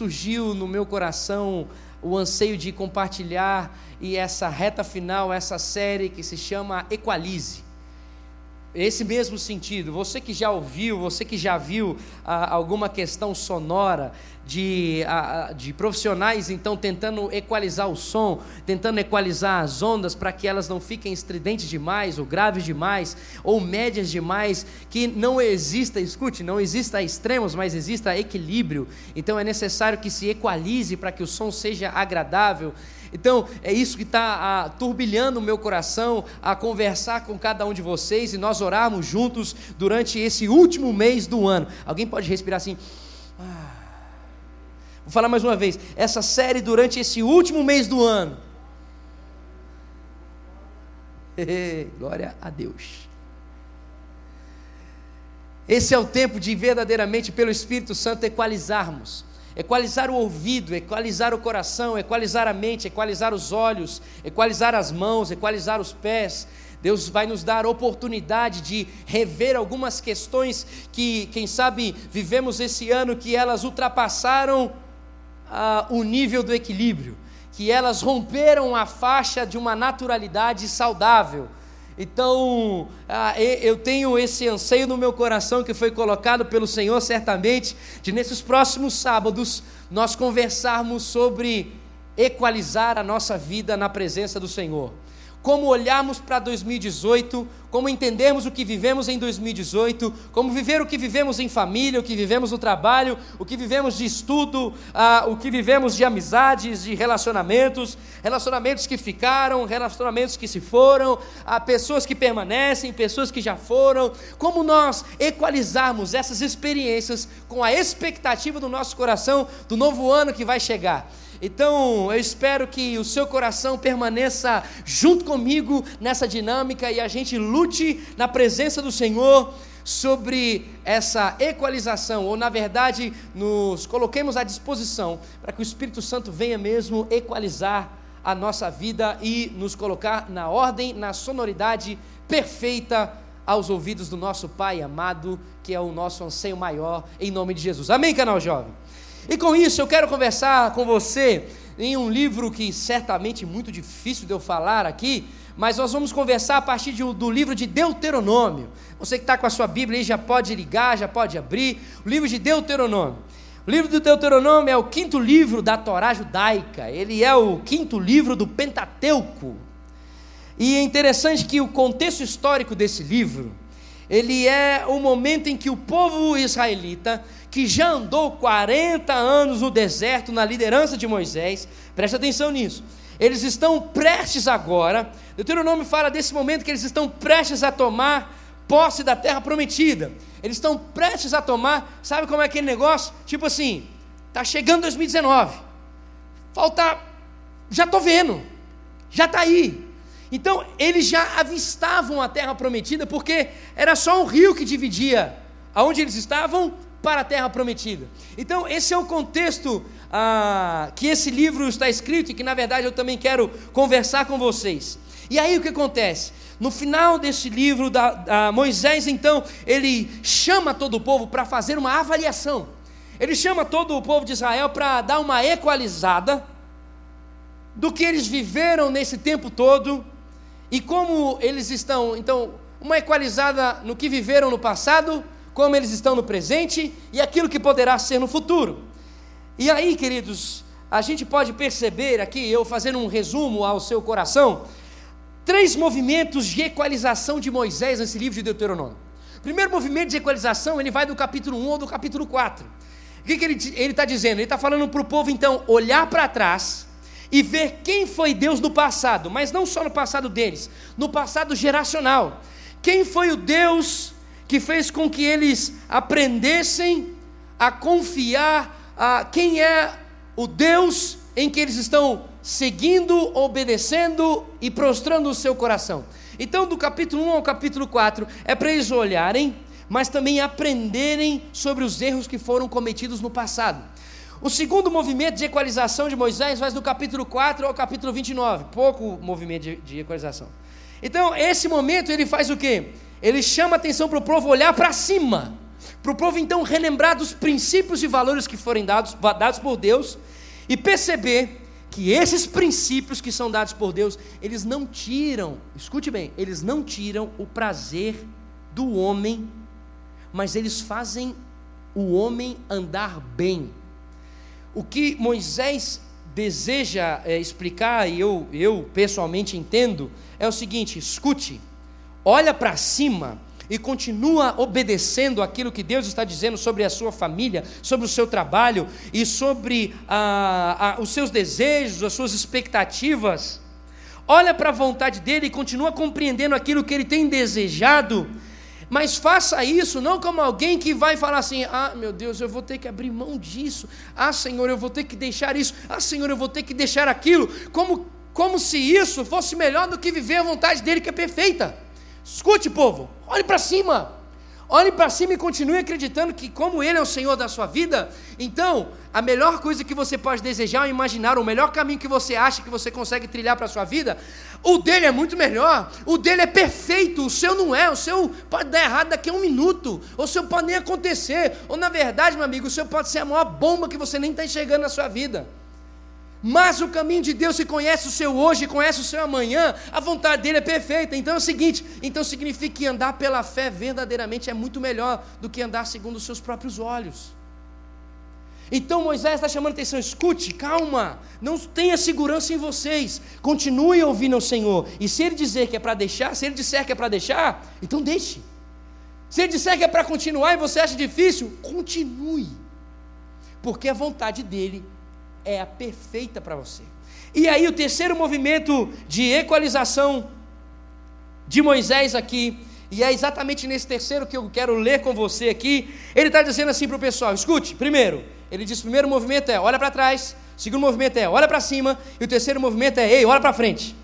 surgiu no meu coração o anseio de compartilhar e essa reta final, essa série que se chama Equalize. Esse mesmo sentido, você que já ouviu, você que já viu ah, alguma questão sonora de, ah, de profissionais então tentando equalizar o som, tentando equalizar as ondas para que elas não fiquem estridentes demais, ou graves demais, ou médias demais, que não exista, escute, não exista extremos, mas exista equilíbrio. Então é necessário que se equalize para que o som seja agradável. Então, é isso que está turbilhando o meu coração a conversar com cada um de vocês e nós orarmos juntos durante esse último mês do ano. Alguém pode respirar assim? Ah. Vou falar mais uma vez. Essa série durante esse último mês do ano. Glória a Deus. Esse é o tempo de verdadeiramente, pelo Espírito Santo, equalizarmos equalizar o ouvido, equalizar o coração, equalizar a mente, equalizar os olhos, equalizar as mãos, equalizar os pés. Deus vai nos dar oportunidade de rever algumas questões que, quem sabe, vivemos esse ano que elas ultrapassaram ah, o nível do equilíbrio, que elas romperam a faixa de uma naturalidade saudável então, ah, eu tenho esse anseio no meu coração que foi colocado pelo Senhor, certamente, de nesses próximos sábados nós conversarmos sobre equalizar a nossa vida na presença do Senhor como olharmos para 2018, como entendermos o que vivemos em 2018, como viver o que vivemos em família, o que vivemos no trabalho, o que vivemos de estudo, ah, o que vivemos de amizades, de relacionamentos, relacionamentos que ficaram, relacionamentos que se foram, ah, pessoas que permanecem, pessoas que já foram, como nós equalizarmos essas experiências com a expectativa do nosso coração do novo ano que vai chegar. Então, eu espero que o seu coração permaneça junto comigo nessa dinâmica e a gente lute na presença do Senhor sobre essa equalização, ou na verdade, nos coloquemos à disposição para que o Espírito Santo venha mesmo equalizar a nossa vida e nos colocar na ordem, na sonoridade perfeita aos ouvidos do nosso Pai amado, que é o nosso anseio maior, em nome de Jesus. Amém, canal jovem? E com isso eu quero conversar com você em um livro que certamente é muito difícil de eu falar aqui, mas nós vamos conversar a partir de, do livro de Deuteronômio. Você que está com a sua Bíblia aí já pode ligar, já pode abrir. O livro de Deuteronômio. O livro de Deuteronômio é o quinto livro da Torá judaica, ele é o quinto livro do Pentateuco. E é interessante que o contexto histórico desse livro, ele é o momento em que o povo israelita que já andou 40 anos no deserto na liderança de Moisés, preste atenção nisso. Eles estão prestes agora, Deuteronômio fala desse momento que eles estão prestes a tomar posse da terra prometida. Eles estão prestes a tomar, sabe como é aquele negócio? Tipo assim, tá chegando 2019. Falta já estou vendo. Já está aí. Então, eles já avistavam a terra prometida, porque era só um rio que dividia aonde eles estavam para a terra prometida. Então, esse é o contexto ah, que esse livro está escrito e que, na verdade, eu também quero conversar com vocês. E aí o que acontece? No final desse livro, da, da Moisés, então, ele chama todo o povo para fazer uma avaliação. Ele chama todo o povo de Israel para dar uma equalizada do que eles viveram nesse tempo todo e como eles estão, então, uma equalizada no que viveram no passado como eles estão no presente e aquilo que poderá ser no futuro. E aí, queridos, a gente pode perceber aqui, eu fazendo um resumo ao seu coração, três movimentos de equalização de Moisés nesse livro de Deuteronômio. Primeiro movimento de equalização, ele vai do capítulo 1 ou do capítulo 4. O que, que ele está dizendo? Ele está falando para o povo, então, olhar para trás e ver quem foi Deus no passado, mas não só no passado deles, no passado geracional. Quem foi o Deus que fez com que eles aprendessem a confiar a quem é o Deus em que eles estão seguindo, obedecendo e prostrando o seu coração. Então, do capítulo 1 ao capítulo 4, é para eles olharem, mas também aprenderem sobre os erros que foram cometidos no passado. O segundo movimento de equalização de Moisés vai do capítulo 4 ao capítulo 29, pouco movimento de, de equalização. Então, esse momento ele faz o quê? Ele chama a atenção para o povo olhar para cima, para o povo então relembrar dos princípios e valores que forem dados, dados por Deus e perceber que esses princípios que são dados por Deus, eles não tiram, escute bem, eles não tiram o prazer do homem, mas eles fazem o homem andar bem. O que Moisés deseja é, explicar, e eu, eu pessoalmente entendo, é o seguinte: escute, olha para cima e continua obedecendo aquilo que Deus está dizendo sobre a sua família, sobre o seu trabalho e sobre ah, ah, os seus desejos, as suas expectativas. Olha para a vontade dele e continua compreendendo aquilo que ele tem desejado mas faça isso não como alguém que vai falar assim: ah, meu Deus, eu vou ter que abrir mão disso, ah, Senhor, eu vou ter que deixar isso, ah, Senhor, eu vou ter que deixar aquilo, como, como se isso fosse melhor do que viver a vontade dele que é perfeita. Escute, povo, olhe para cima. Olhe para cima e continue acreditando que, como Ele é o Senhor da sua vida, então a melhor coisa que você pode desejar é imaginar, o melhor caminho que você acha que você consegue trilhar para a sua vida, o dele é muito melhor, o dele é perfeito, o seu não é, o seu pode dar errado daqui a um minuto, o seu pode nem acontecer, ou na verdade, meu amigo, o seu pode ser a maior bomba que você nem está enxergando na sua vida. Mas o caminho de Deus se conhece o seu hoje, conhece o seu amanhã, a vontade dele é perfeita. Então é o seguinte: então significa que andar pela fé verdadeiramente é muito melhor do que andar segundo os seus próprios olhos. Então Moisés está chamando atenção, escute, calma, não tenha segurança em vocês, continue ouvindo o Senhor. E se ele dizer que é para deixar, se ele disser que é para deixar, então deixe. Se ele disser que é para continuar e você acha difícil, continue. Porque a vontade dele é a perfeita para você. E aí, o terceiro movimento de equalização de Moisés aqui, e é exatamente nesse terceiro que eu quero ler com você aqui. Ele está dizendo assim para o pessoal: escute, primeiro, ele diz: primeiro movimento é olha para trás, segundo movimento é olha para cima, e o terceiro movimento é ei, olha para frente.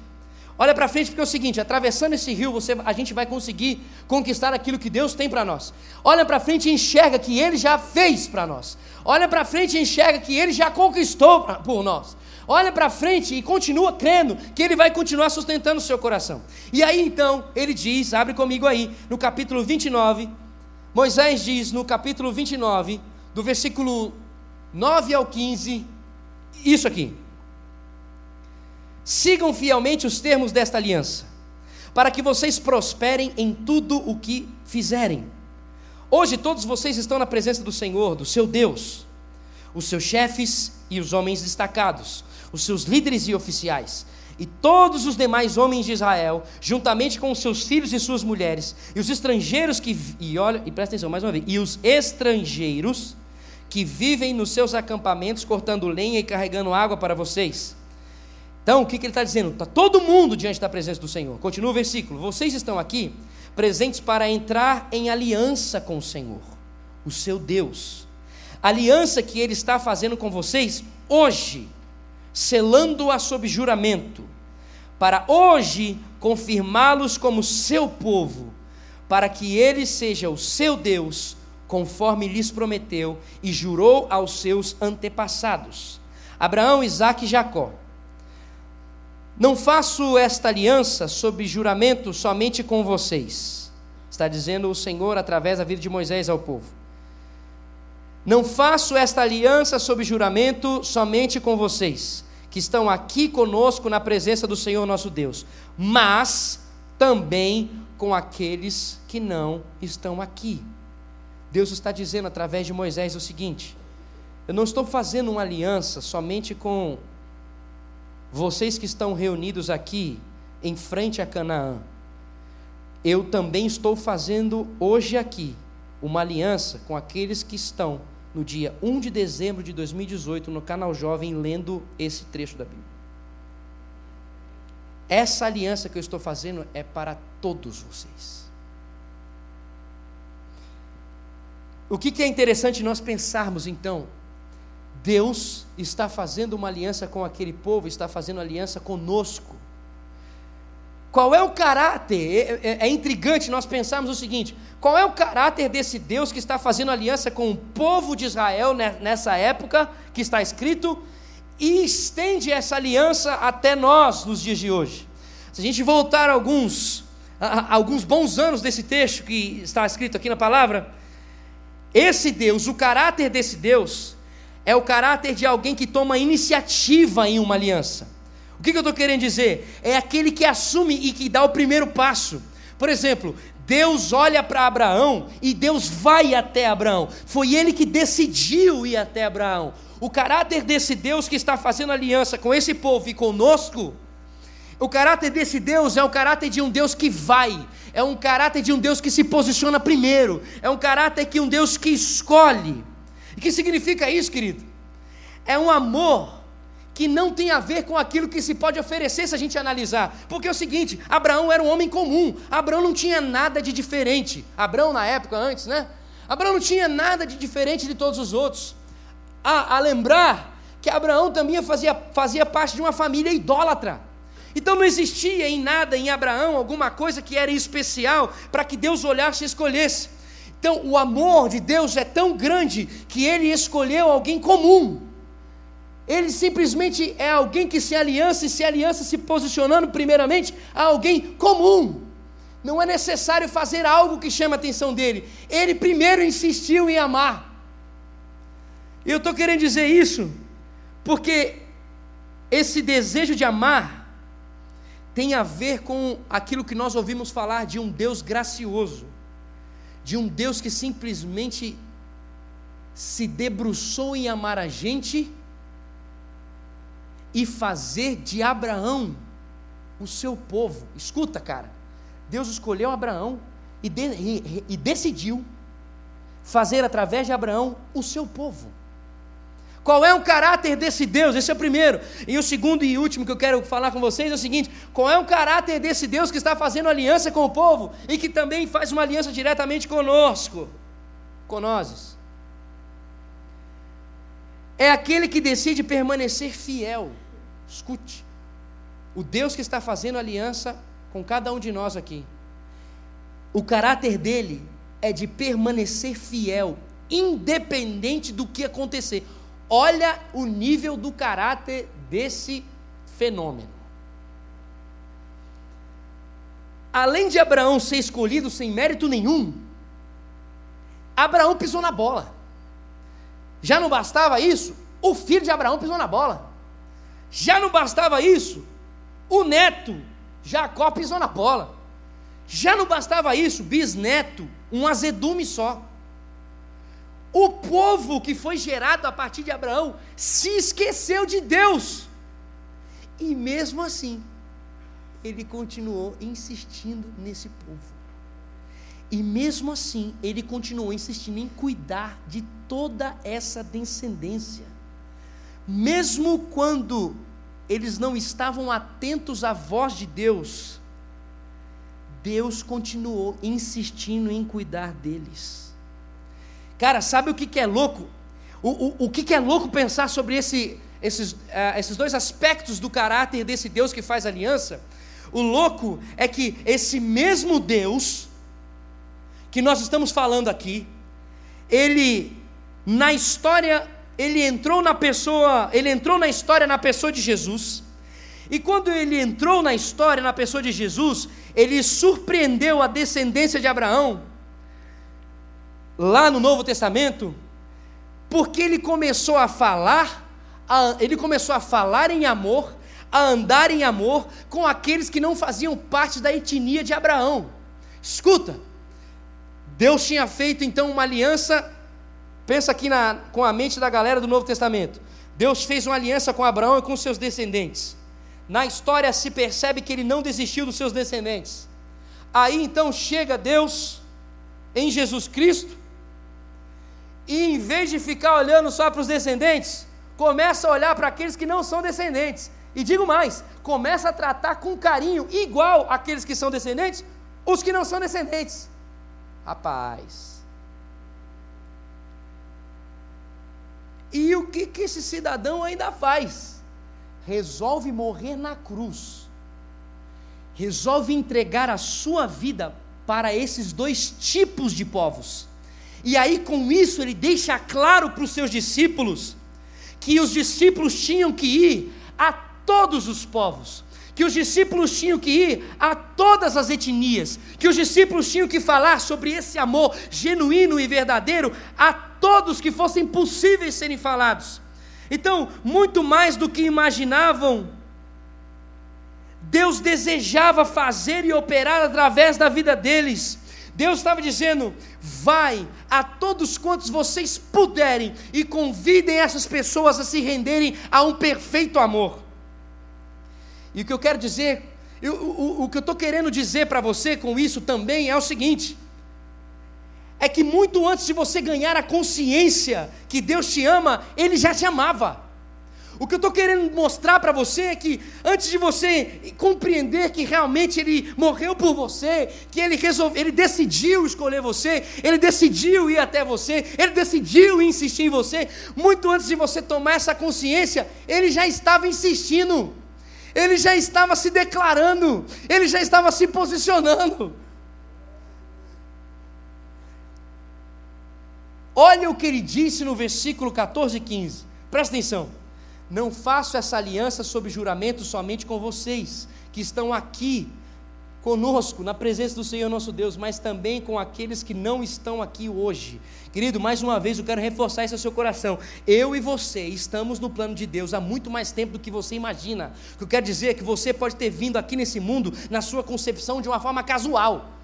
Olha para frente porque é o seguinte, atravessando esse rio, você, a gente vai conseguir conquistar aquilo que Deus tem para nós. Olha para frente e enxerga que Ele já fez para nós. Olha para frente e enxerga que Ele já conquistou pra, por nós. Olha para frente e continua crendo que Ele vai continuar sustentando o seu coração. E aí então, ele diz, abre comigo aí, no capítulo 29, Moisés diz no capítulo 29, do versículo 9 ao 15, isso aqui. Sigam fielmente os termos desta aliança, para que vocês prosperem em tudo o que fizerem. Hoje todos vocês estão na presença do Senhor, do seu Deus, os seus chefes e os homens destacados, os seus líderes e oficiais, e todos os demais homens de Israel, juntamente com os seus filhos e suas mulheres, e os estrangeiros que e olha, e presta atenção mais uma vez, e os estrangeiros que vivem nos seus acampamentos cortando lenha e carregando água para vocês. Então, o que, que ele está dizendo? Está todo mundo diante da presença do Senhor. Continua o versículo. Vocês estão aqui presentes para entrar em aliança com o Senhor, o seu Deus. Aliança que ele está fazendo com vocês hoje, selando-a sob juramento, para hoje confirmá-los como seu povo, para que ele seja o seu Deus, conforme lhes prometeu e jurou aos seus antepassados, Abraão, Isaque e Jacó. Não faço esta aliança sob juramento somente com vocês, está dizendo o Senhor através da vida de Moisés ao povo. Não faço esta aliança sob juramento somente com vocês, que estão aqui conosco na presença do Senhor nosso Deus, mas também com aqueles que não estão aqui. Deus está dizendo através de Moisés o seguinte: eu não estou fazendo uma aliança somente com vocês que estão reunidos aqui em frente a Canaã, eu também estou fazendo hoje aqui uma aliança com aqueles que estão no dia 1 de dezembro de 2018 no canal Jovem lendo esse trecho da Bíblia. Essa aliança que eu estou fazendo é para todos vocês. O que, que é interessante nós pensarmos então Deus está fazendo uma aliança com aquele povo, está fazendo aliança conosco. Qual é o caráter? É, é, é, intrigante nós pensarmos o seguinte: qual é o caráter desse Deus que está fazendo aliança com o povo de Israel nessa época que está escrito e estende essa aliança até nós nos dias de hoje? Se a gente voltar alguns, alguns bons anos desse texto que está escrito aqui na palavra, esse Deus, o caráter desse Deus, é o caráter de alguém que toma iniciativa em uma aliança. O que, eu estou querendo dizer? É aquele que assume e que dá o primeiro passo. Por exemplo, Deus olha para Abraão e Deus vai até Abraão. Foi ele que decidiu ir até Abraão. O caráter desse Deus que está fazendo aliança com esse povo e conosco, o caráter desse Deus é o caráter de um Deus que vai, é um caráter de um Deus que se posiciona primeiro, é um caráter que um Deus que escolhe. E que significa isso, querido? É um amor que não tem a ver com aquilo que se pode oferecer se a gente analisar. Porque é o seguinte: Abraão era um homem comum, Abraão não tinha nada de diferente. Abraão, na época antes, né? Abraão não tinha nada de diferente de todos os outros. A, a lembrar que Abraão também fazia, fazia parte de uma família idólatra. Então não existia em nada em Abraão alguma coisa que era especial para que Deus olhasse e escolhesse. Então o amor de Deus é tão grande que ele escolheu alguém comum ele simplesmente é alguém que se aliança e se aliança se posicionando primeiramente a alguém comum. Não é necessário fazer algo que chame a atenção dele. Ele primeiro insistiu em amar. Eu estou querendo dizer isso porque esse desejo de amar tem a ver com aquilo que nós ouvimos falar de um Deus gracioso, de um Deus que simplesmente se debruçou em amar a gente e fazer de Abraão o seu povo. Escuta, cara, Deus escolheu Abraão e, de, e, e decidiu fazer através de Abraão o seu povo. Qual é o caráter desse Deus? Esse é o primeiro. E o segundo e último que eu quero falar com vocês é o seguinte: qual é o caráter desse Deus que está fazendo aliança com o povo e que também faz uma aliança diretamente conosco, com? É aquele que decide permanecer fiel. Escute. O Deus que está fazendo aliança com cada um de nós aqui. O caráter dele é de permanecer fiel, independente do que acontecer. Olha o nível do caráter desse fenômeno. Além de Abraão ser escolhido sem mérito nenhum, Abraão pisou na bola. Já não bastava isso? O filho de Abraão pisou na bola. Já não bastava isso, o neto, Jacó, pisou na bola. Já não bastava isso, bisneto, um azedume só. O povo que foi gerado a partir de Abraão se esqueceu de Deus. E mesmo assim, ele continuou insistindo nesse povo. E mesmo assim, ele continuou insistindo em cuidar de toda essa descendência mesmo quando eles não estavam atentos à voz de Deus, Deus continuou insistindo em cuidar deles. Cara, sabe o que, que é louco? O, o, o que, que é louco pensar sobre esse, esses, uh, esses dois aspectos do caráter desse Deus que faz aliança? O louco é que esse mesmo Deus, que nós estamos falando aqui, ele, na história ele entrou na pessoa, ele entrou na história na pessoa de Jesus. E quando ele entrou na história na pessoa de Jesus, ele surpreendeu a descendência de Abraão lá no Novo Testamento, porque ele começou a falar, a, ele começou a falar em amor, a andar em amor com aqueles que não faziam parte da etnia de Abraão. Escuta, Deus tinha feito então uma aliança Pensa aqui na, com a mente da galera do Novo Testamento. Deus fez uma aliança com Abraão e com seus descendentes. Na história se percebe que ele não desistiu dos seus descendentes. Aí então chega Deus em Jesus Cristo, e em vez de ficar olhando só para os descendentes, começa a olhar para aqueles que não são descendentes. E digo mais, começa a tratar com carinho igual aqueles que são descendentes, os que não são descendentes. Rapaz, E o que, que esse cidadão ainda faz? Resolve morrer na cruz, resolve entregar a sua vida para esses dois tipos de povos. E aí, com isso, ele deixa claro para os seus discípulos que os discípulos tinham que ir a todos os povos, que os discípulos tinham que ir a todas as etnias, que os discípulos tinham que falar sobre esse amor genuíno e verdadeiro a todos que fossem possíveis serem falados. Então, muito mais do que imaginavam, Deus desejava fazer e operar através da vida deles. Deus estava dizendo: vai a todos quantos vocês puderem e convidem essas pessoas a se renderem a um perfeito amor. E o que eu quero dizer, eu, o, o que eu estou querendo dizer para você com isso também é o seguinte: é que muito antes de você ganhar a consciência que Deus te ama, Ele já te amava. O que eu estou querendo mostrar para você é que antes de você compreender que realmente Ele morreu por você, que Ele resolveu, Ele decidiu escolher você, Ele decidiu ir até você, Ele decidiu insistir em você, muito antes de você tomar essa consciência, Ele já estava insistindo, Ele já estava se declarando, Ele já estava se posicionando. Olha o que ele disse no versículo 14 e 15. Presta atenção. Não faço essa aliança sob juramento somente com vocês, que estão aqui conosco, na presença do Senhor nosso Deus, mas também com aqueles que não estão aqui hoje. Querido, mais uma vez eu quero reforçar isso ao seu coração. Eu e você estamos no plano de Deus há muito mais tempo do que você imagina. O que eu quero dizer é que você pode ter vindo aqui nesse mundo na sua concepção de uma forma casual.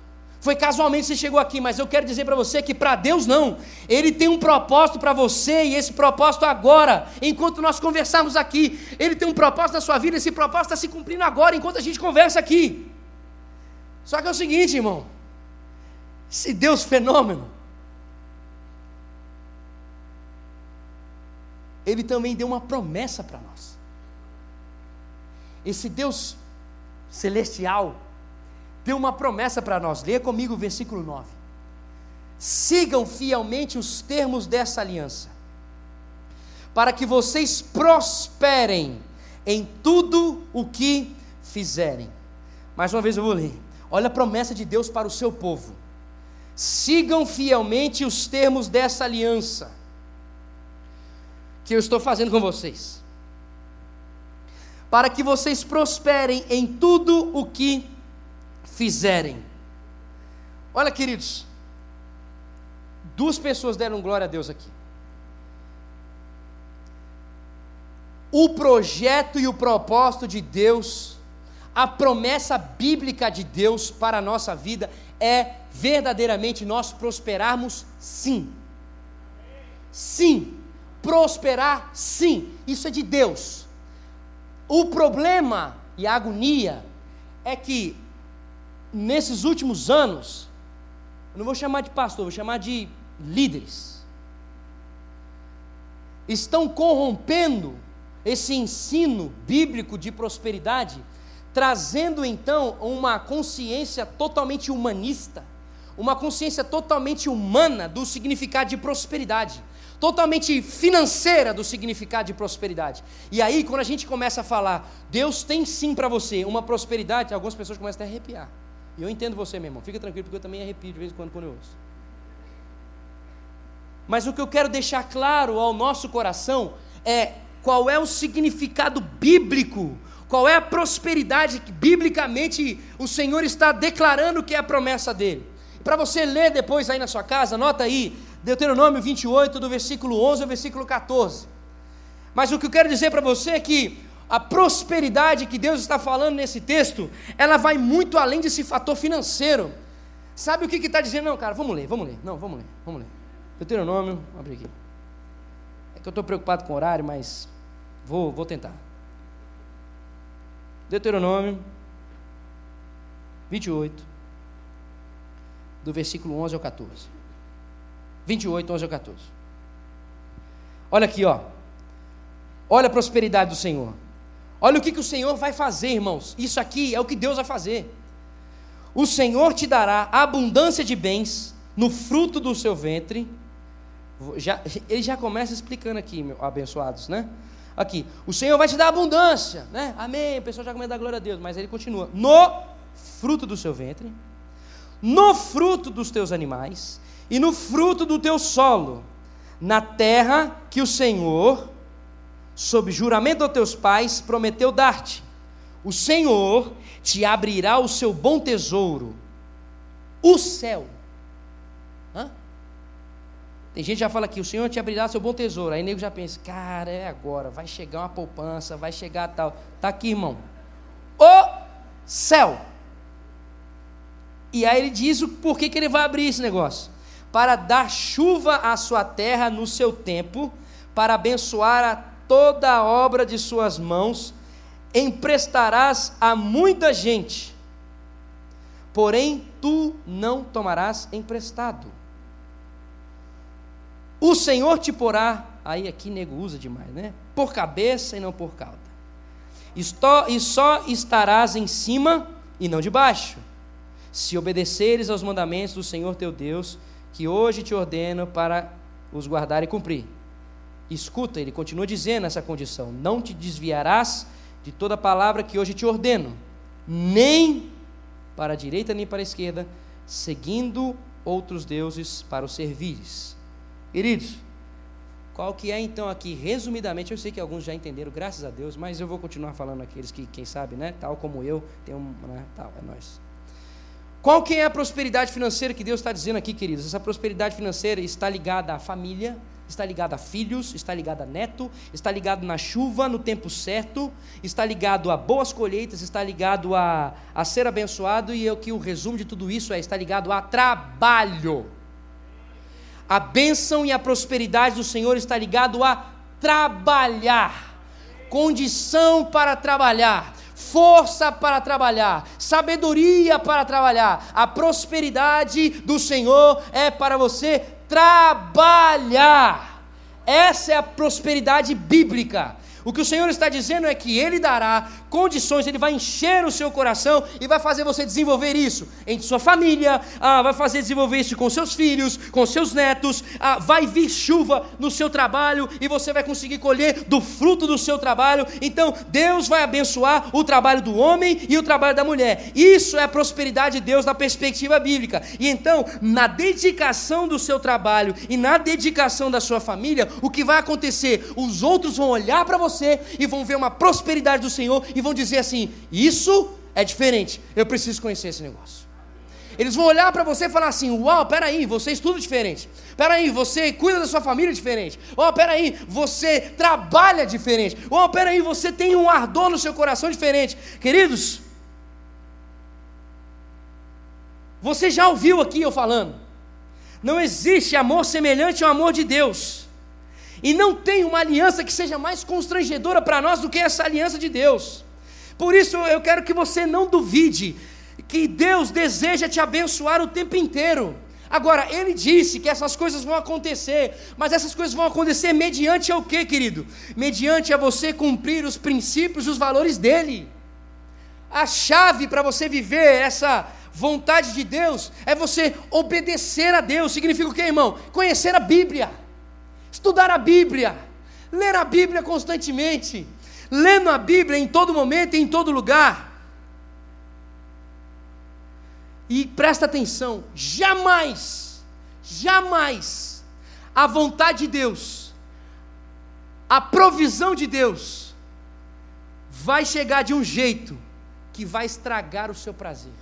Foi casualmente você chegou aqui, mas eu quero dizer para você que para Deus não. Ele tem um propósito para você e esse propósito agora, enquanto nós conversarmos aqui. Ele tem um propósito na sua vida, esse propósito está se cumprindo agora, enquanto a gente conversa aqui. Só que é o seguinte, irmão. Esse Deus fenômeno, ele também deu uma promessa para nós. Esse Deus celestial, deu uma promessa para nós. Leia comigo o versículo 9. Sigam fielmente os termos dessa aliança, para que vocês prosperem em tudo o que fizerem. Mais uma vez eu vou ler. Olha a promessa de Deus para o seu povo. Sigam fielmente os termos dessa aliança que eu estou fazendo com vocês, para que vocês prosperem em tudo o que fizerem. Olha, queridos, duas pessoas deram glória a Deus aqui. O projeto e o propósito de Deus, a promessa bíblica de Deus para a nossa vida é verdadeiramente nós prosperarmos, sim. Sim, prosperar, sim, isso é de Deus. O problema e a agonia é que nesses últimos anos, eu não vou chamar de pastor, vou chamar de líderes, estão corrompendo esse ensino bíblico de prosperidade, trazendo então uma consciência totalmente humanista, uma consciência totalmente humana do significado de prosperidade, totalmente financeira do significado de prosperidade. E aí, quando a gente começa a falar, Deus tem sim para você uma prosperidade, algumas pessoas começam a arrepiar. E eu entendo você, meu irmão. Fica tranquilo, porque eu também arrepio de vez em quando quando eu ouço. Mas o que eu quero deixar claro ao nosso coração é qual é o significado bíblico, qual é a prosperidade que biblicamente o Senhor está declarando que é a promessa dele. Para você ler depois aí na sua casa, anota aí, Deuteronômio 28, do versículo 11 ao versículo 14. Mas o que eu quero dizer para você é que a prosperidade que Deus está falando nesse texto, ela vai muito além desse fator financeiro. Sabe o que está dizendo? Não, cara, vamos ler, vamos ler. Não, vamos ler, vamos ler. Deuteronômio, abre aqui. É que eu estou preocupado com o horário, mas vou, vou tentar. Deuteronômio 28, do versículo 11 ao 14. 28, 11 ao 14. Olha aqui, ó. Olha a prosperidade do Senhor. Olha o que, que o Senhor vai fazer, irmãos. Isso aqui é o que Deus vai fazer. O Senhor te dará abundância de bens no fruto do seu ventre. Já, ele já começa explicando aqui, meu, abençoados, né? Aqui, o Senhor vai te dar abundância, né? Amém. O pessoal já começa a dar glória a Deus, mas ele continua: no fruto do seu ventre, no fruto dos teus animais e no fruto do teu solo, na terra que o Senhor sob juramento aos teus pais, prometeu dar-te. o Senhor te abrirá o seu bom tesouro, o céu. Hã? Tem gente que já fala aqui, o Senhor te abrirá o seu bom tesouro. Aí nego já pensa, cara, é agora, vai chegar uma poupança, vai chegar tal. Tá aqui, irmão. O céu. E aí ele diz o porquê que ele vai abrir esse negócio. Para dar chuva à sua terra no seu tempo, para abençoar a toda a obra de suas mãos, emprestarás a muita gente, porém tu não tomarás emprestado. O Senhor te porá, aí aqui nego usa demais, né? Por cabeça e não por cauda. E só estarás em cima e não debaixo, se obedeceres aos mandamentos do Senhor teu Deus, que hoje te ordeno para os guardar e cumprir. Escuta, ele continua dizendo essa condição: não te desviarás de toda palavra que hoje te ordeno, nem para a direita nem para a esquerda, seguindo outros deuses para os servires. Queridos, qual que é então aqui, resumidamente, eu sei que alguns já entenderam, graças a Deus, mas eu vou continuar falando aqueles que, quem sabe, né, tal como eu, tem um, né, tal, é nós. Qual que é a prosperidade financeira que Deus está dizendo aqui, queridos? Essa prosperidade financeira está ligada à família, está ligado a filhos, está ligado a neto, está ligado na chuva, no tempo certo, está ligado a boas colheitas, está ligado a, a ser abençoado, e o que o resumo de tudo isso é: está ligado a trabalho. A bênção e a prosperidade do Senhor está ligado a trabalhar, condição para trabalhar, força para trabalhar, sabedoria para trabalhar. A prosperidade do Senhor é para você trabalhar. Essa é a prosperidade bíblica. O que o Senhor está dizendo é que Ele dará condições, Ele vai encher o seu coração e vai fazer você desenvolver isso em sua família, ah, vai fazer desenvolver isso com seus filhos, com seus netos, ah, vai vir chuva no seu trabalho e você vai conseguir colher do fruto do seu trabalho. Então, Deus vai abençoar o trabalho do homem e o trabalho da mulher. Isso é a prosperidade de Deus na perspectiva bíblica. E então, na dedicação do seu trabalho e na dedicação da sua família, o que vai acontecer? Os outros vão olhar para você você e vão ver uma prosperidade do Senhor e vão dizer assim: Isso é diferente, eu preciso conhecer esse negócio. Eles vão olhar para você e falar assim: Uau, peraí, você estuda diferente. Peraí, você cuida da sua família diferente. Oh, peraí, você trabalha diferente. Oh, peraí, você tem um ardor no seu coração diferente. Queridos, você já ouviu aqui eu falando? Não existe amor semelhante ao amor de Deus. E não tem uma aliança que seja mais constrangedora para nós do que essa aliança de Deus. Por isso eu quero que você não duvide que Deus deseja te abençoar o tempo inteiro. Agora, ele disse que essas coisas vão acontecer, mas essas coisas vão acontecer mediante o que, querido? Mediante a você cumprir os princípios e os valores dele. A chave para você viver essa vontade de Deus é você obedecer a Deus. Significa o que, irmão? Conhecer a Bíblia estudar a Bíblia, ler a Bíblia constantemente, lendo a Bíblia em todo momento e em todo lugar. E presta atenção, jamais, jamais a vontade de Deus, a provisão de Deus, vai chegar de um jeito que vai estragar o seu prazer.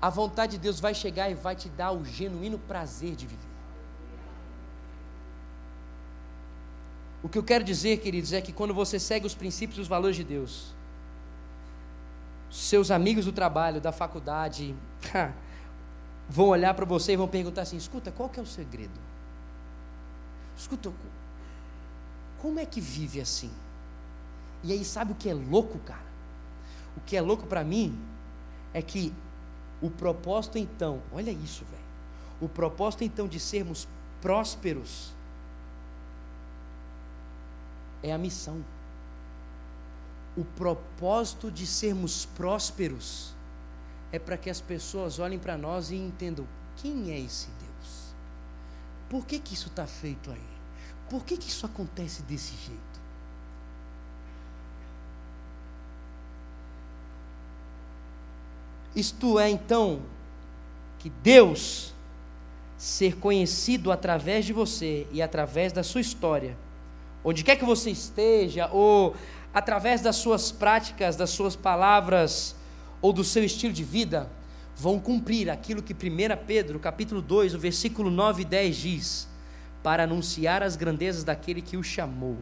A vontade de Deus vai chegar e vai te dar o genuíno prazer de viver. O que eu quero dizer, queridos, é que quando você segue os princípios e os valores de Deus, seus amigos do trabalho, da faculdade, vão olhar para você e vão perguntar assim: escuta, qual que é o segredo? Escuta, como é que vive assim? E aí, sabe o que é louco, cara? O que é louco para mim é que o propósito então, olha isso, velho. O propósito então de sermos prósperos é a missão. O propósito de sermos prósperos é para que as pessoas olhem para nós e entendam quem é esse Deus. Por que, que isso está feito aí? Por que, que isso acontece desse jeito? Isto é então que Deus ser conhecido através de você e através da sua história onde quer que você esteja, ou através das suas práticas, das suas palavras ou do seu estilo de vida, vão cumprir aquilo que 1 Pedro, capítulo 2, o versículo 9 e 10 diz, para anunciar as grandezas daquele que o chamou.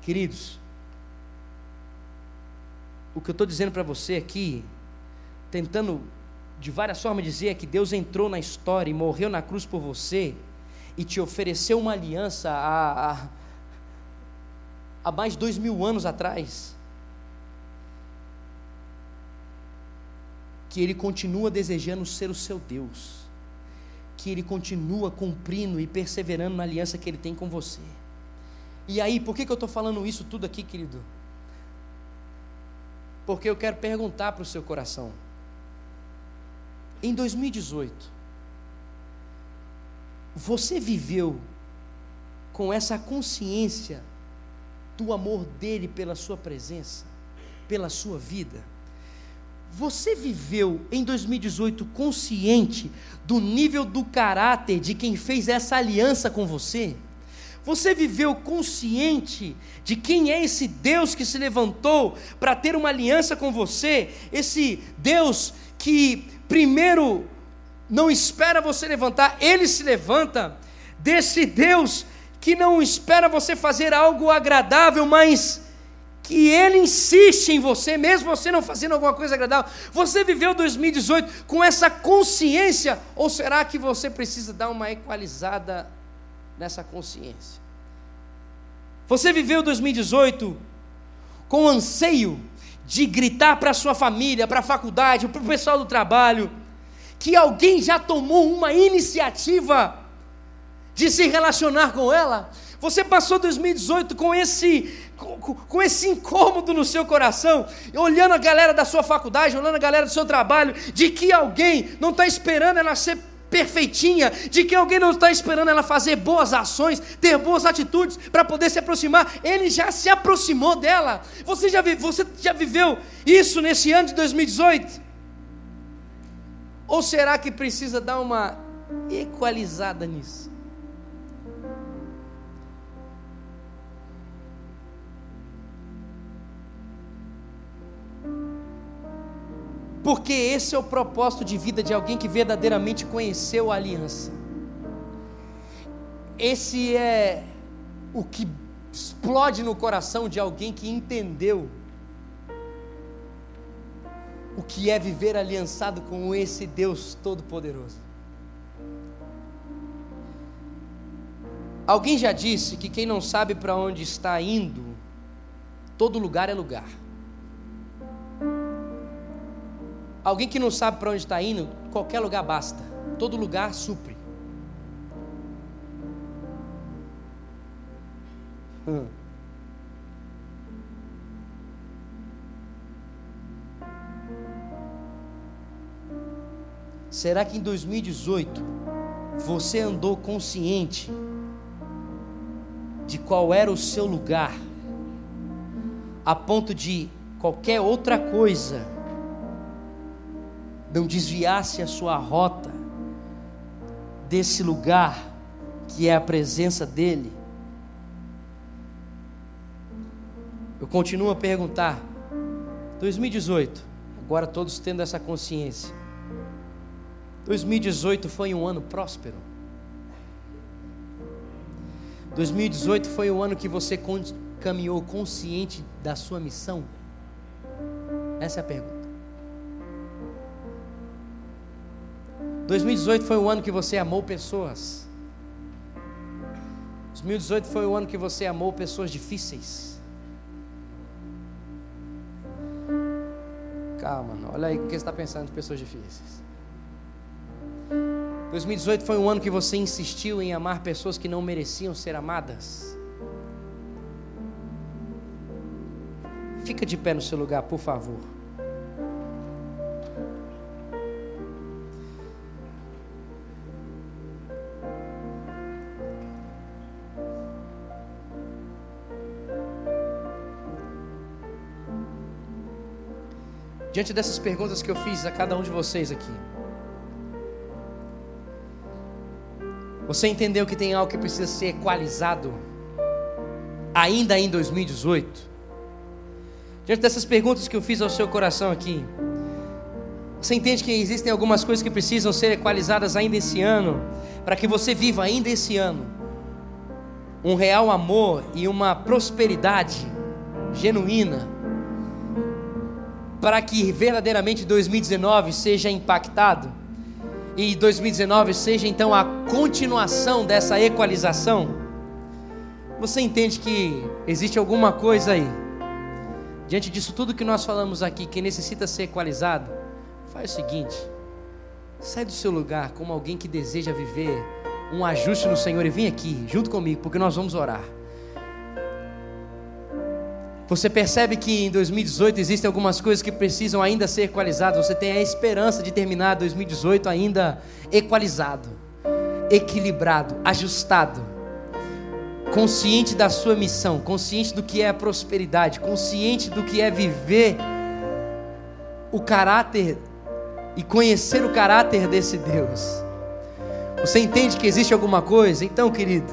Queridos, o que eu estou dizendo para você aqui, tentando de várias formas dizer é que Deus entrou na história e morreu na cruz por você e te ofereceu uma aliança há, há, há mais de dois mil anos atrás. Que Ele continua desejando ser o seu Deus, que Ele continua cumprindo e perseverando na aliança que Ele tem com você. E aí, por que, que eu estou falando isso tudo aqui, querido? Porque eu quero perguntar para o seu coração. Em 2018, você viveu com essa consciência do amor dele pela sua presença, pela sua vida? Você viveu em 2018 consciente do nível do caráter de quem fez essa aliança com você? Você viveu consciente de quem é esse Deus que se levantou para ter uma aliança com você? Esse Deus que primeiro não espera você levantar, ele se levanta. Desse Deus que não espera você fazer algo agradável, mas que ele insiste em você, mesmo você não fazendo alguma coisa agradável. Você viveu 2018 com essa consciência? Ou será que você precisa dar uma equalizada nessa consciência. Você viveu 2018 com anseio de gritar para a sua família, para a faculdade, para o pessoal do trabalho, que alguém já tomou uma iniciativa de se relacionar com ela? Você passou 2018 com esse, com, esse incômodo no seu coração, olhando a galera da sua faculdade, olhando a galera do seu trabalho, de que alguém não está esperando ela ser perfeitinha, de que alguém não está esperando ela fazer boas ações, ter boas atitudes para poder se aproximar, ele já se aproximou dela. Você já, você já viveu isso nesse ano de 2018? Ou será que precisa dar uma equalizada nisso? porque esse é o propósito de vida de alguém que verdadeiramente conheceu a aliança. Esse é o que explode no coração de alguém que entendeu o que é viver aliançado com esse Deus Todo-Poderoso. Alguém já disse que quem não sabe para onde está indo, todo lugar é lugar. Alguém que não sabe para onde está indo, qualquer lugar basta. Todo lugar supre. Hum. Será que em 2018 você andou consciente de qual era o seu lugar, a ponto de qualquer outra coisa não desviasse a sua rota desse lugar que é a presença dEle. Eu continuo a perguntar, 2018, agora todos tendo essa consciência, 2018 foi um ano próspero? 2018 foi o ano que você caminhou consciente da sua missão? Essa é a pergunta. 2018 foi o ano que você amou pessoas. 2018 foi o ano que você amou pessoas difíceis. Calma, olha aí o que você está pensando de pessoas difíceis. 2018 foi um ano que você insistiu em amar pessoas que não mereciam ser amadas. Fica de pé no seu lugar, por favor. diante dessas perguntas que eu fiz a cada um de vocês aqui. Você entendeu que tem algo que precisa ser equalizado? ainda em 2018? Diante dessas perguntas que eu fiz ao seu coração aqui, você entende que existem algumas coisas que precisam ser equalizadas ainda esse ano, para que você viva ainda esse ano um real amor e uma prosperidade genuína, para que verdadeiramente 2019 seja impactado e 2019 seja então a continuação dessa equalização. Você entende que existe alguma coisa aí, diante disso tudo que nós falamos aqui, que necessita ser equalizado? Faz o seguinte: sai do seu lugar como alguém que deseja viver um ajuste no Senhor e vem aqui junto comigo, porque nós vamos orar. Você percebe que em 2018 existem algumas coisas que precisam ainda ser equalizadas. Você tem a esperança de terminar 2018 ainda equalizado, equilibrado, ajustado, consciente da sua missão, consciente do que é a prosperidade, consciente do que é viver o caráter e conhecer o caráter desse Deus. Você entende que existe alguma coisa? Então, querido,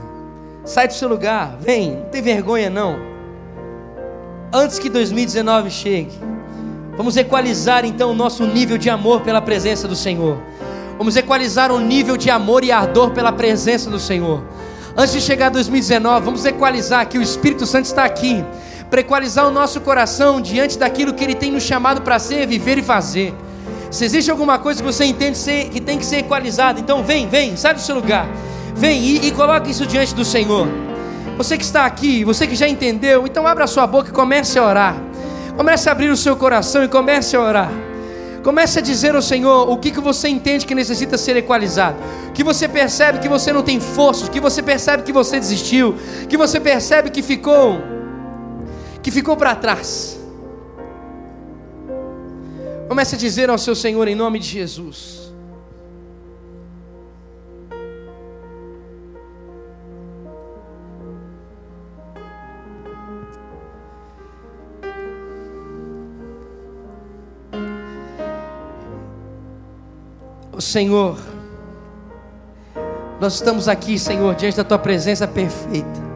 sai do seu lugar, vem, não tem vergonha não. Antes que 2019 chegue, vamos equalizar então o nosso nível de amor pela presença do Senhor. Vamos equalizar o nível de amor e ardor pela presença do Senhor. Antes de chegar 2019, vamos equalizar que o Espírito Santo está aqui para equalizar o nosso coração diante daquilo que Ele tem nos chamado para ser, viver e fazer. Se existe alguma coisa que você entende ser, que tem que ser equalizada, então vem, vem, sai do seu lugar. Vem e, e coloque isso diante do Senhor. Você que está aqui, você que já entendeu, então abra sua boca e comece a orar. Comece a abrir o seu coração e comece a orar. Comece a dizer ao Senhor o que, que você entende que necessita ser equalizado. Que você percebe que você não tem forças, que você percebe que você desistiu, que você percebe que ficou que ficou para trás. Comece a dizer ao seu Senhor em nome de Jesus. Senhor, nós estamos aqui, Senhor, diante da tua presença perfeita.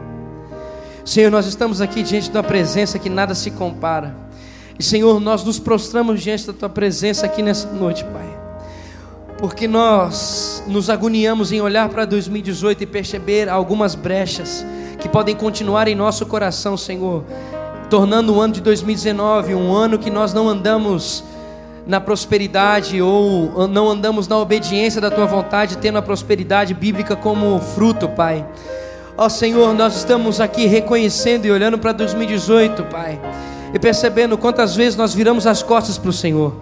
Senhor, nós estamos aqui diante da tua presença que nada se compara. E Senhor, nós nos prostramos diante da tua presença aqui nessa noite, Pai. Porque nós nos agoniamos em olhar para 2018 e perceber algumas brechas que podem continuar em nosso coração, Senhor, tornando o ano de 2019 um ano que nós não andamos na prosperidade ou não andamos na obediência da tua vontade, tendo a prosperidade bíblica como fruto, Pai. Ó Senhor, nós estamos aqui reconhecendo e olhando para 2018, Pai e percebendo quantas vezes nós viramos as costas para o Senhor.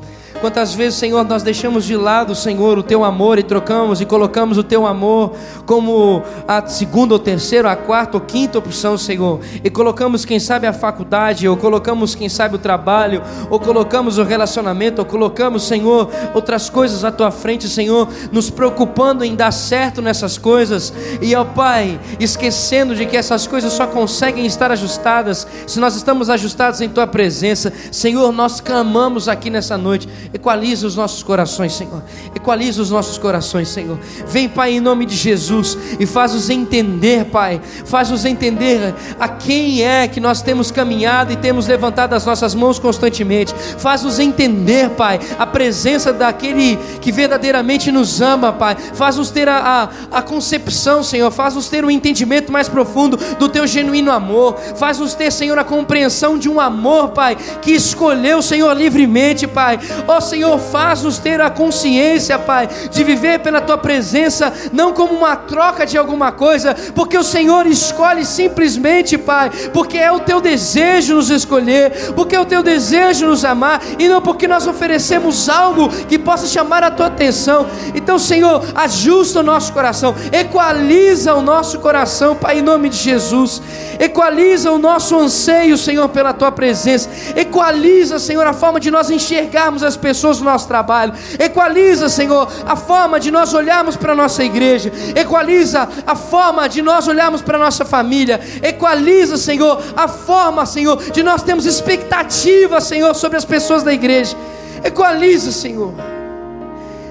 Quantas vezes, Senhor, nós deixamos de lado, Senhor, o teu amor e trocamos e colocamos o teu amor como a segunda ou terceira, a quarta ou quinta opção, Senhor. E colocamos, quem sabe, a faculdade, ou colocamos, quem sabe, o trabalho, ou colocamos o relacionamento, ou colocamos, Senhor, outras coisas à tua frente, Senhor, nos preocupando em dar certo nessas coisas. E, ó Pai, esquecendo de que essas coisas só conseguem estar ajustadas se nós estamos ajustados em tua presença. Senhor, nós clamamos aqui nessa noite Equaliza os nossos corações, Senhor. Equaliza os nossos corações, Senhor. Vem, Pai, em nome de Jesus e faz-nos entender, Pai. Faz-nos entender a quem é que nós temos caminhado e temos levantado as nossas mãos constantemente. Faz-nos entender, Pai, a presença daquele que verdadeiramente nos ama, Pai. Faz-nos ter a, a, a concepção, Senhor. Faz-nos ter um entendimento mais profundo do Teu genuíno amor. Faz-nos ter, Senhor, a compreensão de um amor, Pai, que escolheu, Senhor, livremente, Pai. Ó Senhor, faz-nos ter a consciência, Pai, de viver pela Tua presença, não como uma troca de alguma coisa, porque o Senhor escolhe simplesmente, Pai, porque é o Teu desejo nos escolher, porque é o Teu desejo nos amar, e não porque nós oferecemos algo que possa chamar a Tua atenção. Então, Senhor, ajusta o nosso coração, equaliza o nosso coração, Pai, em nome de Jesus, equaliza o nosso anseio, Senhor, pela Tua presença, equaliza, Senhor, a forma de nós enxergarmos as pessoas pessoas no nosso trabalho. Equaliza, Senhor, a forma de nós olharmos para a nossa igreja. Equaliza a forma de nós olharmos para a nossa família. Equaliza, Senhor, a forma, Senhor, de nós termos expectativa, Senhor, sobre as pessoas da igreja. Equaliza, Senhor.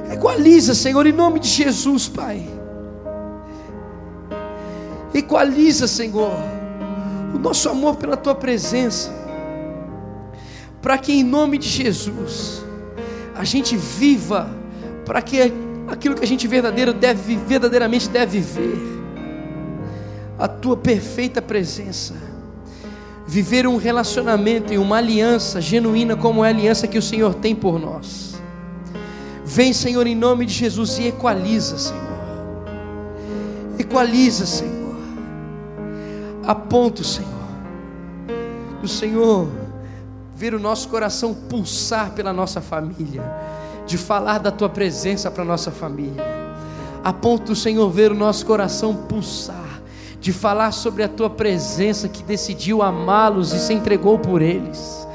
Equaliza, Senhor, em nome de Jesus, Pai. Equaliza, Senhor, o nosso amor pela tua presença, para que em nome de Jesus a gente viva, para que aquilo que a gente verdadeiro deve, verdadeiramente deve viver, a tua perfeita presença, viver um relacionamento e uma aliança genuína como é a aliança que o Senhor tem por nós. Vem, Senhor, em nome de Jesus e equaliza, Senhor. Equaliza, Senhor. A ponto, Senhor, do Senhor ver o nosso coração pulsar pela nossa família, de falar da tua presença para nossa família. A ponto do Senhor ver o nosso coração pulsar, de falar sobre a tua presença que decidiu amá-los e se entregou por eles.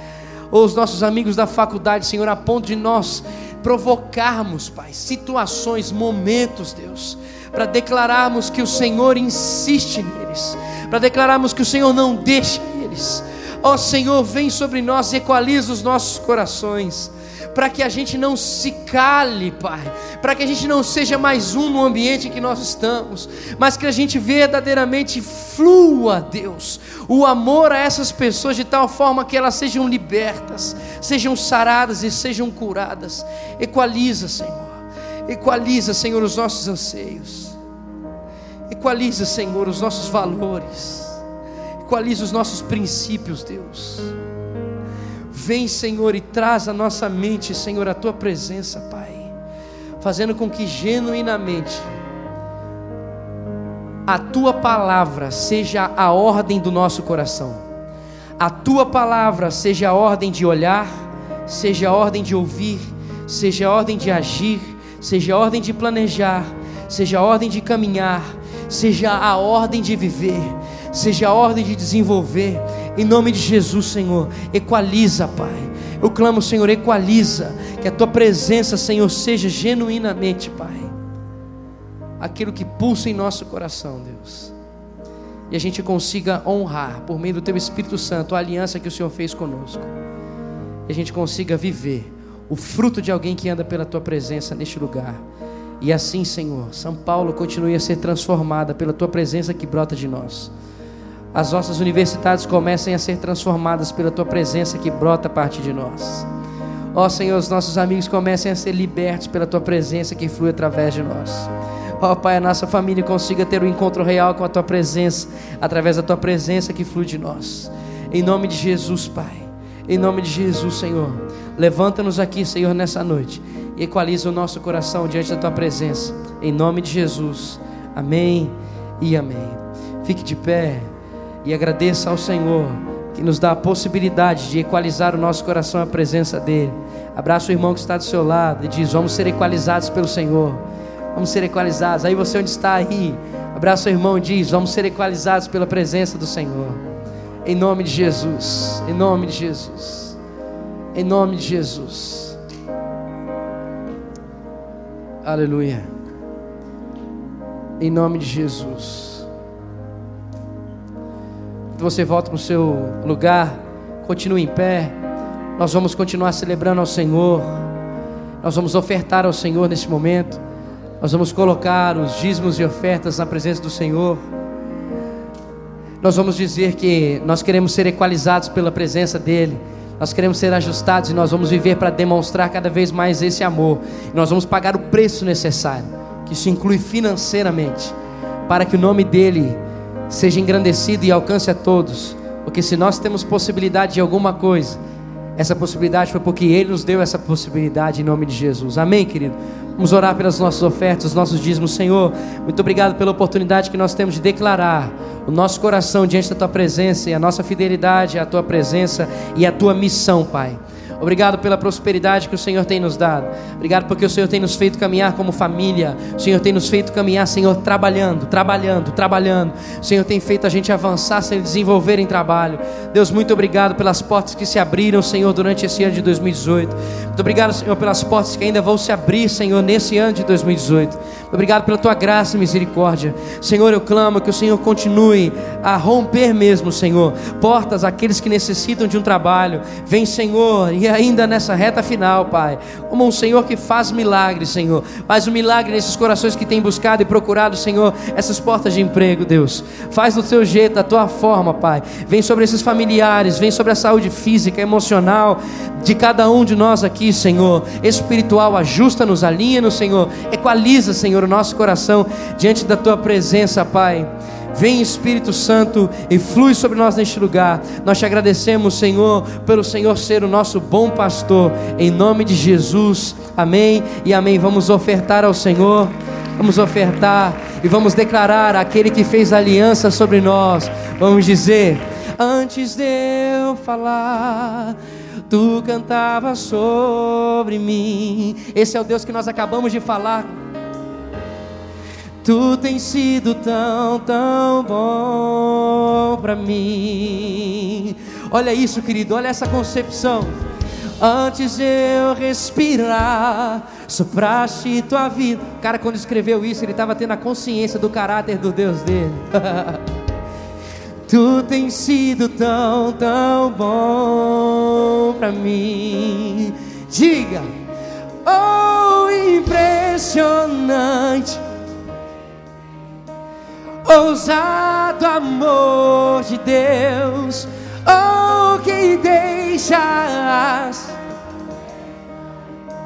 Ou os nossos amigos da faculdade, Senhor, a ponto de nós provocarmos, Pai, situações, momentos, Deus, para declararmos que o Senhor insiste neles, para declararmos que o Senhor não deixa eles. Ó oh, Senhor, vem sobre nós, equaliza os nossos corações, para que a gente não se cale, Pai, para que a gente não seja mais um no ambiente em que nós estamos, mas que a gente verdadeiramente flua, Deus, o amor a essas pessoas de tal forma que elas sejam libertas, sejam saradas e sejam curadas. Equaliza, Senhor. Equaliza, Senhor, os nossos anseios. Equaliza, Senhor, os nossos valores. Equaliza os nossos princípios, Deus. Vem, Senhor, e traz à nossa mente, Senhor, a tua presença, Pai. Fazendo com que genuinamente a tua palavra seja a ordem do nosso coração. A tua palavra seja a ordem de olhar, seja a ordem de ouvir, seja a ordem de agir seja a ordem de planejar, seja a ordem de caminhar, seja a ordem de viver, seja a ordem de desenvolver, em nome de Jesus, Senhor, equaliza, Pai. Eu clamo, Senhor, equaliza, que a tua presença, Senhor, seja genuinamente, Pai, aquilo que pulsa em nosso coração, Deus, e a gente consiga honrar, por meio do teu Espírito Santo, a aliança que o Senhor fez conosco, e a gente consiga viver o fruto de alguém que anda pela tua presença neste lugar. E assim, Senhor, São Paulo continue a ser transformada pela tua presença que brota de nós. As nossas universidades comecem a ser transformadas pela tua presença que brota a partir de nós. Ó oh, Senhor, os nossos amigos comecem a ser libertos pela tua presença que flui através de nós. Ó oh, Pai, a nossa família consiga ter um encontro real com a tua presença, através da tua presença que flui de nós. Em nome de Jesus, Pai. Em nome de Jesus, Senhor. Levanta-nos aqui, Senhor, nessa noite. E equaliza o nosso coração diante da tua presença. Em nome de Jesus. Amém e amém. Fique de pé e agradeça ao Senhor que nos dá a possibilidade de equalizar o nosso coração à presença dEle. Abraça o irmão que está do seu lado e diz: Vamos ser equalizados pelo Senhor. Vamos ser equalizados. Aí você onde está aí, abraça o irmão e diz: Vamos ser equalizados pela presença do Senhor. Em nome de Jesus. Em nome de Jesus. Em nome de Jesus. Aleluia. Em nome de Jesus. Você volta para o seu lugar, continue em pé. Nós vamos continuar celebrando ao Senhor. Nós vamos ofertar ao Senhor nesse momento. Nós vamos colocar os dízimos e ofertas na presença do Senhor. Nós vamos dizer que nós queremos ser equalizados pela presença dEle. Nós queremos ser ajustados e nós vamos viver para demonstrar cada vez mais esse amor. Nós vamos pagar o preço necessário, que isso inclui financeiramente, para que o nome dele seja engrandecido e alcance a todos. Porque se nós temos possibilidade de alguma coisa, essa possibilidade foi porque Ele nos deu essa possibilidade em nome de Jesus. Amém, querido? Vamos orar pelas nossas ofertas, os nossos dízimos, Senhor. Muito obrigado pela oportunidade que nós temos de declarar o nosso coração diante da tua presença e a nossa fidelidade à tua presença e à tua missão, Pai. Obrigado pela prosperidade que o Senhor tem nos dado. Obrigado porque o Senhor tem nos feito caminhar como família. O Senhor tem nos feito caminhar, Senhor, trabalhando, trabalhando, trabalhando. O Senhor tem feito a gente avançar, Senhor, desenvolver em trabalho. Deus, muito obrigado pelas portas que se abriram, Senhor, durante esse ano de 2018. Muito obrigado, Senhor, pelas portas que ainda vão se abrir, Senhor, nesse ano de 2018. Obrigado pela tua graça e misericórdia. Senhor, eu clamo que o Senhor continue a romper mesmo, Senhor, portas àqueles que necessitam de um trabalho. Vem, Senhor, e Ainda nessa reta final, Pai, como um Senhor que faz milagres, Senhor, faz um milagre nesses corações que têm buscado e procurado, Senhor, essas portas de emprego, Deus. Faz do teu jeito, da tua forma, Pai. Vem sobre esses familiares, vem sobre a saúde física, emocional de cada um de nós aqui, Senhor. Espiritual, ajusta-nos, alinha-nos, Senhor. Equaliza, Senhor, o nosso coração diante da tua presença, Pai. Vem Espírito Santo e flui sobre nós neste lugar. Nós te agradecemos, Senhor, pelo Senhor ser o nosso bom pastor. Em nome de Jesus. Amém e amém. Vamos ofertar ao Senhor. Vamos ofertar e vamos declarar aquele que fez aliança sobre nós. Vamos dizer: Antes de eu falar, tu cantava sobre mim. Esse é o Deus que nós acabamos de falar. Tu tens sido tão, tão bom para mim. Olha isso, querido, olha essa concepção. Antes eu respirar, sopraste tua vida. O cara, quando escreveu isso, ele estava tendo a consciência do caráter do Deus dele. tu tens sido tão, tão bom para mim. Diga, oh, impressionante ousado amor de Deus, oh que deixas.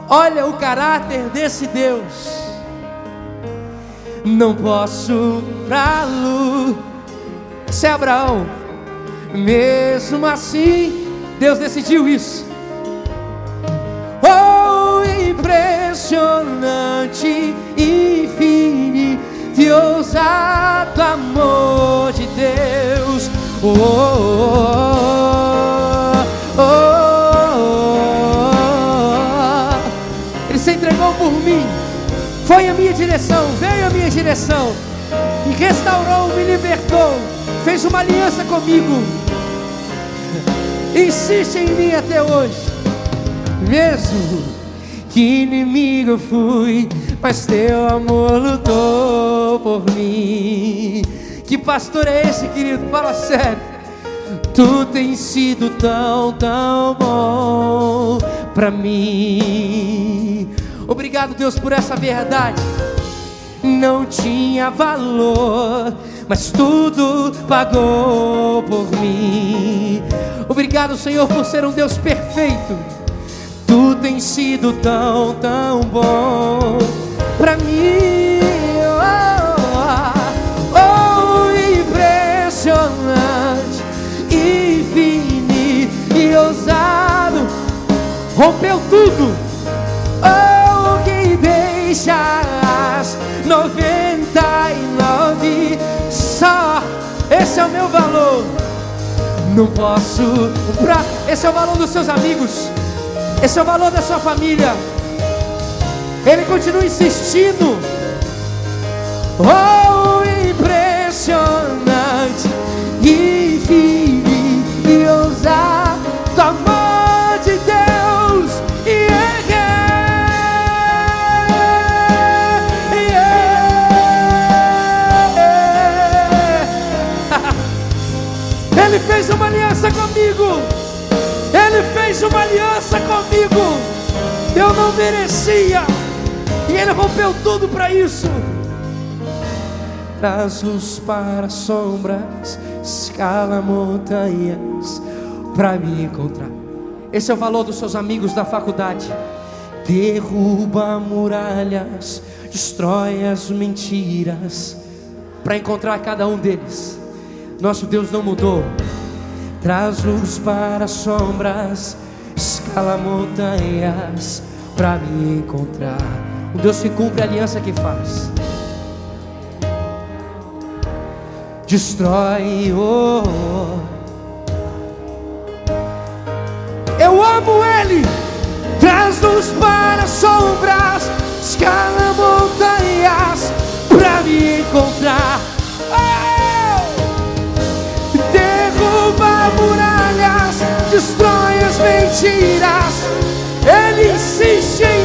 Olha o caráter desse Deus. Não posso pra-lo. Esse é Abraão. Mesmo assim, Deus decidiu isso. Oh, impressionante, infinito de ousado amor de Deus. Oh, oh, oh, oh, Ele se entregou por mim, foi a minha direção, veio a minha direção, e restaurou, me libertou, fez uma aliança comigo, insiste em mim até hoje, mesmo que inimigo fui mas teu amor lutou por mim. Que pastor é esse, querido? Fala sério. Tu tens sido tão, tão bom para mim. Obrigado, Deus, por essa verdade. Não tinha valor, mas tudo pagou por mim. Obrigado, Senhor, por ser um Deus perfeito. Sido tão, tão bom pra mim. Oh, oh, impressionante, infinito e ousado, rompeu tudo. Oh, que deixas 99 só. Esse é o meu valor. Não posso comprar. Esse é o valor dos seus amigos. Esse é o valor da sua família. Ele continua insistindo. Oh, impressionante, infinito e ousado amor de Deus. Yeah, yeah. Ele fez uma aliança comigo. Ele fez uma aliança comigo. Eu não merecia. E Ele rompeu tudo para isso. Traz luz para sombras, escala montanhas para me encontrar. Esse é o valor dos seus amigos da faculdade. Derruba muralhas, destrói as mentiras para encontrar cada um deles. Nosso Deus não mudou. Traz luz para sombras, escala montanhas para me encontrar. O Deus que cumpre a aliança que faz. Destrói, oh, oh. Eu amo Ele. Traz luz para sombras, escala montanhas para me encontrar. Mentiras. Ele insiste em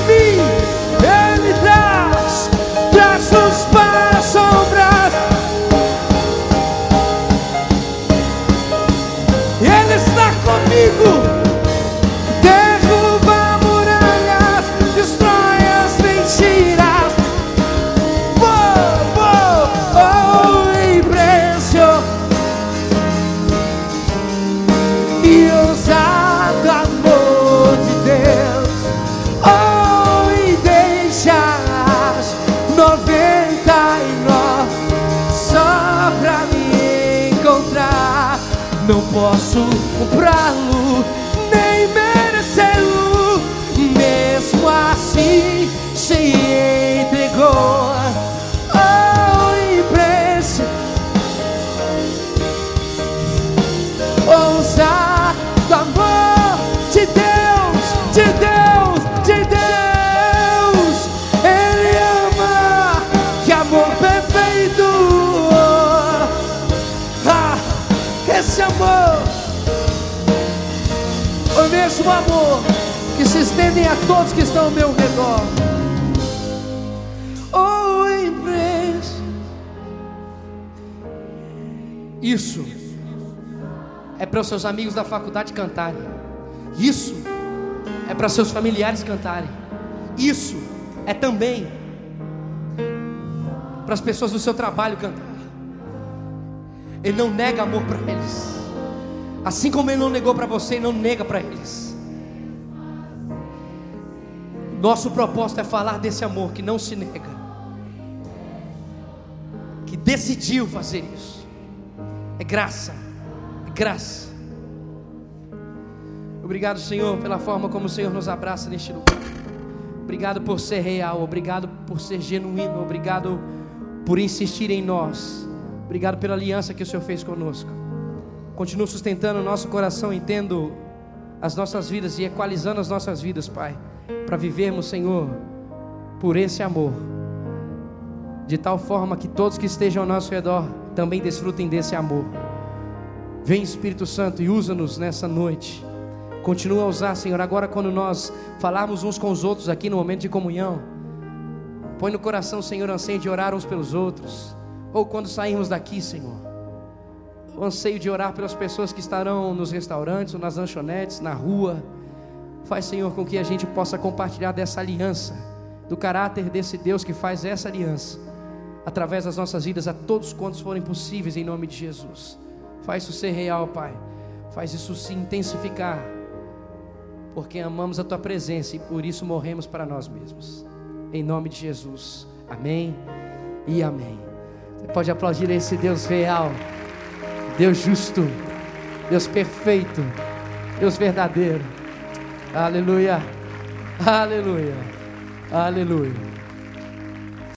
seus amigos da faculdade cantarem. Isso é para seus familiares cantarem. Isso é também para as pessoas do seu trabalho cantar. Ele não nega amor para eles. Assim como ele não negou para você, ele não nega para eles. Nosso propósito é falar desse amor que não se nega, que decidiu fazer isso. É graça, é graça. Obrigado, Senhor, pela forma como o Senhor nos abraça neste lugar. Obrigado por ser real, obrigado por ser genuíno, obrigado por insistir em nós. Obrigado pela aliança que o Senhor fez conosco. Continua sustentando o nosso coração, entendo as nossas vidas e equalizando as nossas vidas, Pai, para vivermos, Senhor, por esse amor, de tal forma que todos que estejam ao nosso redor também desfrutem desse amor. Vem Espírito Santo e usa-nos nessa noite. Continua a usar, Senhor, agora quando nós falarmos uns com os outros aqui no momento de comunhão. Põe no coração, Senhor, anseio de orar uns pelos outros. Ou quando sairmos daqui, Senhor. O anseio de orar pelas pessoas que estarão nos restaurantes ou nas lanchonetes, na rua. Faz, Senhor, com que a gente possa compartilhar dessa aliança, do caráter desse Deus que faz essa aliança, através das nossas vidas, a todos quantos forem possíveis, em nome de Jesus. Faz isso ser real, Pai. Faz isso se intensificar, porque amamos a Tua presença e por isso morremos para nós mesmos. Em nome de Jesus. Amém e amém. Você pode aplaudir esse Deus real, Deus justo, Deus perfeito, Deus verdadeiro. Aleluia, aleluia, aleluia.